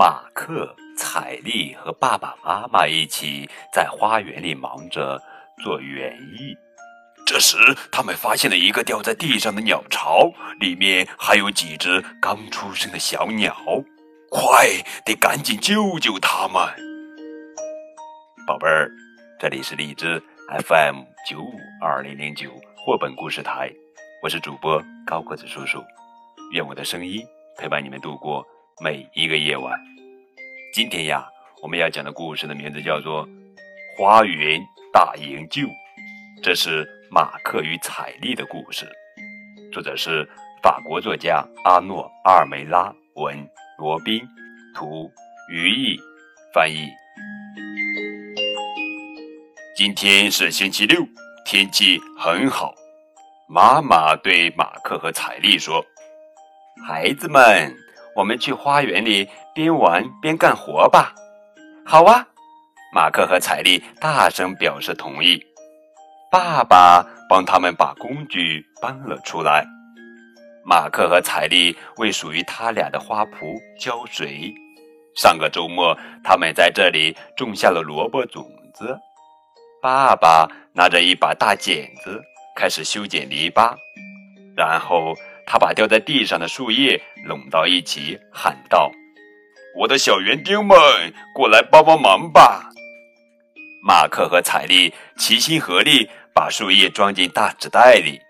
马克、彩丽和爸爸妈妈一起在花园里忙着做园艺。这时，他们发现了一个掉在地上的鸟巢，里面还有几只刚出生的小鸟。快，得赶紧救救他们！宝贝儿，这里是荔枝 FM 九五二零零九绘本故事台，我是主播高个子叔叔。愿我的声音陪伴你们度过每一个夜晚。今天呀，我们要讲的故事的名字叫做《花园大营救》，这是马克与彩丽的故事，作者是法国作家阿诺·阿尔梅拉，文罗宾，图于毅翻译。今天是星期六，天气很好。妈妈对马克和彩丽说。孩子们，我们去花园里边玩边干活吧。好啊，马克和彩丽大声表示同意。爸爸帮他们把工具搬了出来。马克和彩丽为属于他俩的花圃浇水。上个周末，他们在这里种下了萝卜种子。爸爸拿着一把大剪子，开始修剪篱笆，然后。他把掉在地上的树叶拢到一起，喊道：“我的小园丁们，过来帮帮忙吧！”马克和彩丽齐心合力，把树叶装进大纸袋里。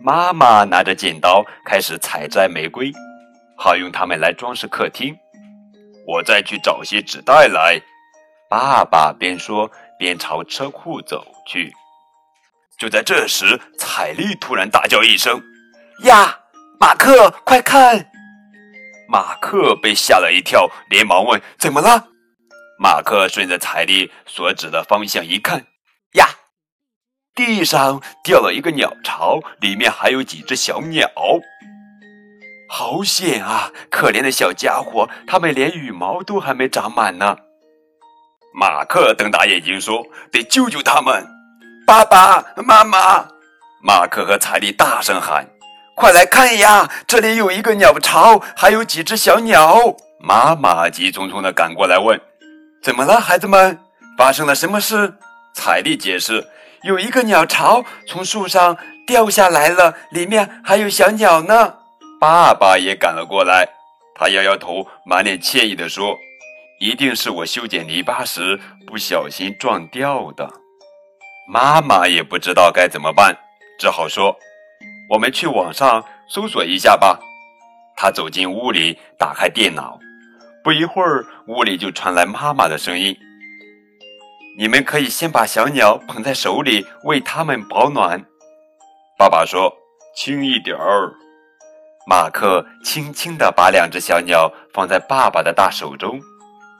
妈妈拿着剪刀，开始采摘玫瑰，好用它们来装饰客厅。我再去找些纸袋来。爸爸边说边朝车库走去。就在这时，彩丽突然大叫一声。呀，马克，快看！马克被吓了一跳，连忙问：“怎么了？”马克顺着彩丽所指的方向一看，呀，地上掉了一个鸟巢，里面还有几只小鸟。好险啊！可怜的小家伙，他们连羽毛都还没长满呢。马克瞪大眼睛说：“得救救他们！”爸爸妈妈，马克和彩丽大声喊。快来看呀！这里有一个鸟巢，还有几只小鸟。妈妈急匆匆地赶过来问：“怎么了，孩子们？发生了什么事？”彩丽解释：“有一个鸟巢从树上掉下来了，里面还有小鸟呢。”爸爸也赶了过来，他摇摇头，满脸歉意地说：“一定是我修剪篱笆时不小心撞掉的。”妈妈也不知道该怎么办，只好说。我们去网上搜索一下吧。他走进屋里，打开电脑。不一会儿，屋里就传来妈妈的声音：“你们可以先把小鸟捧在手里，为它们保暖。”爸爸说：“轻一点儿。”马克轻轻地把两只小鸟放在爸爸的大手中。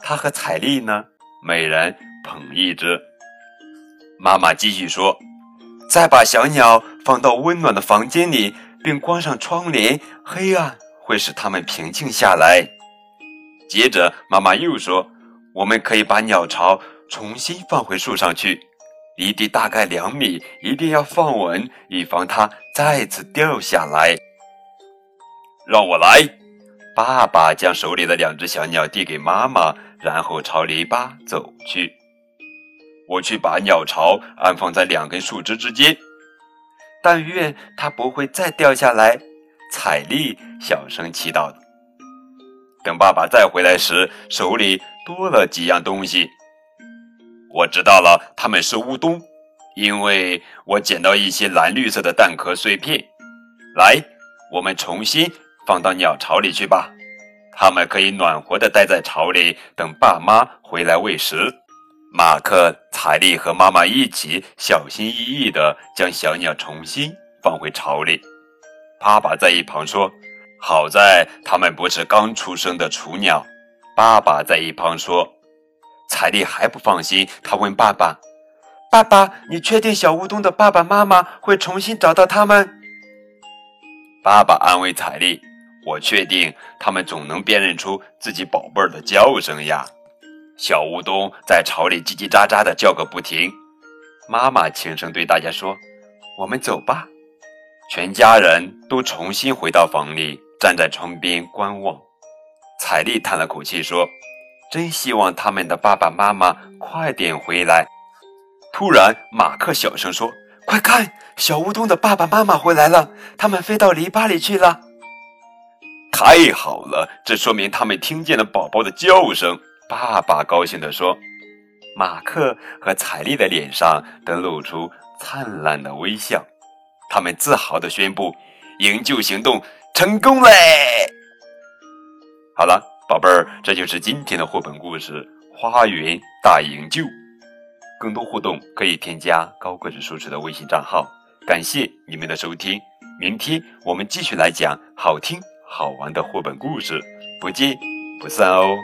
他和彩丽呢，每人捧一只。妈妈继续说。再把小鸟放到温暖的房间里，并关上窗帘，黑暗会使它们平静下来。接着，妈妈又说：“我们可以把鸟巢重新放回树上去，离地大概两米，一定要放稳，以防它再次掉下来。”让我来，爸爸将手里的两只小鸟递给妈妈，然后朝篱笆走去。我去把鸟巢安放在两根树枝之间，但愿它不会再掉下来。彩丽小声祈祷。等爸爸再回来时，手里多了几样东西。我知道了，他们是乌冬，因为我捡到一些蓝绿色的蛋壳碎片。来，我们重新放到鸟巢里去吧，它们可以暖和的待在巢里，等爸妈回来喂食。马克、彩丽和妈妈一起小心翼翼地将小鸟重新放回巢里。爸爸在一旁说：“好在它们不是刚出生的雏鸟。”爸爸在一旁说：“彩丽还不放心，他问爸爸：‘爸爸，你确定小乌冬的爸爸妈妈会重新找到他们？’”爸爸安慰彩丽：“我确定，他们总能辨认出自己宝贝儿的叫声呀。”小乌冬在巢里叽叽喳喳的叫个不停。妈妈轻声对大家说：“我们走吧。”全家人都重新回到房里，站在窗边观望。彩丽叹了口气说：“真希望他们的爸爸妈妈快点回来。”突然，马克小声说：“快看，小乌冬的爸爸妈妈回来了，他们飞到篱笆里去了。”太好了，这说明他们听见了宝宝的叫声。爸爸高兴地说：“马克和彩丽的脸上都露出灿烂的微笑，他们自豪地宣布：营救行动成功嘞！”好了，宝贝儿，这就是今天的绘本故事《花园大营救》。更多互动可以添加高个子叔叔的微信账号。感谢你们的收听，明天我们继续来讲好听好玩的绘本故事，不见不散哦。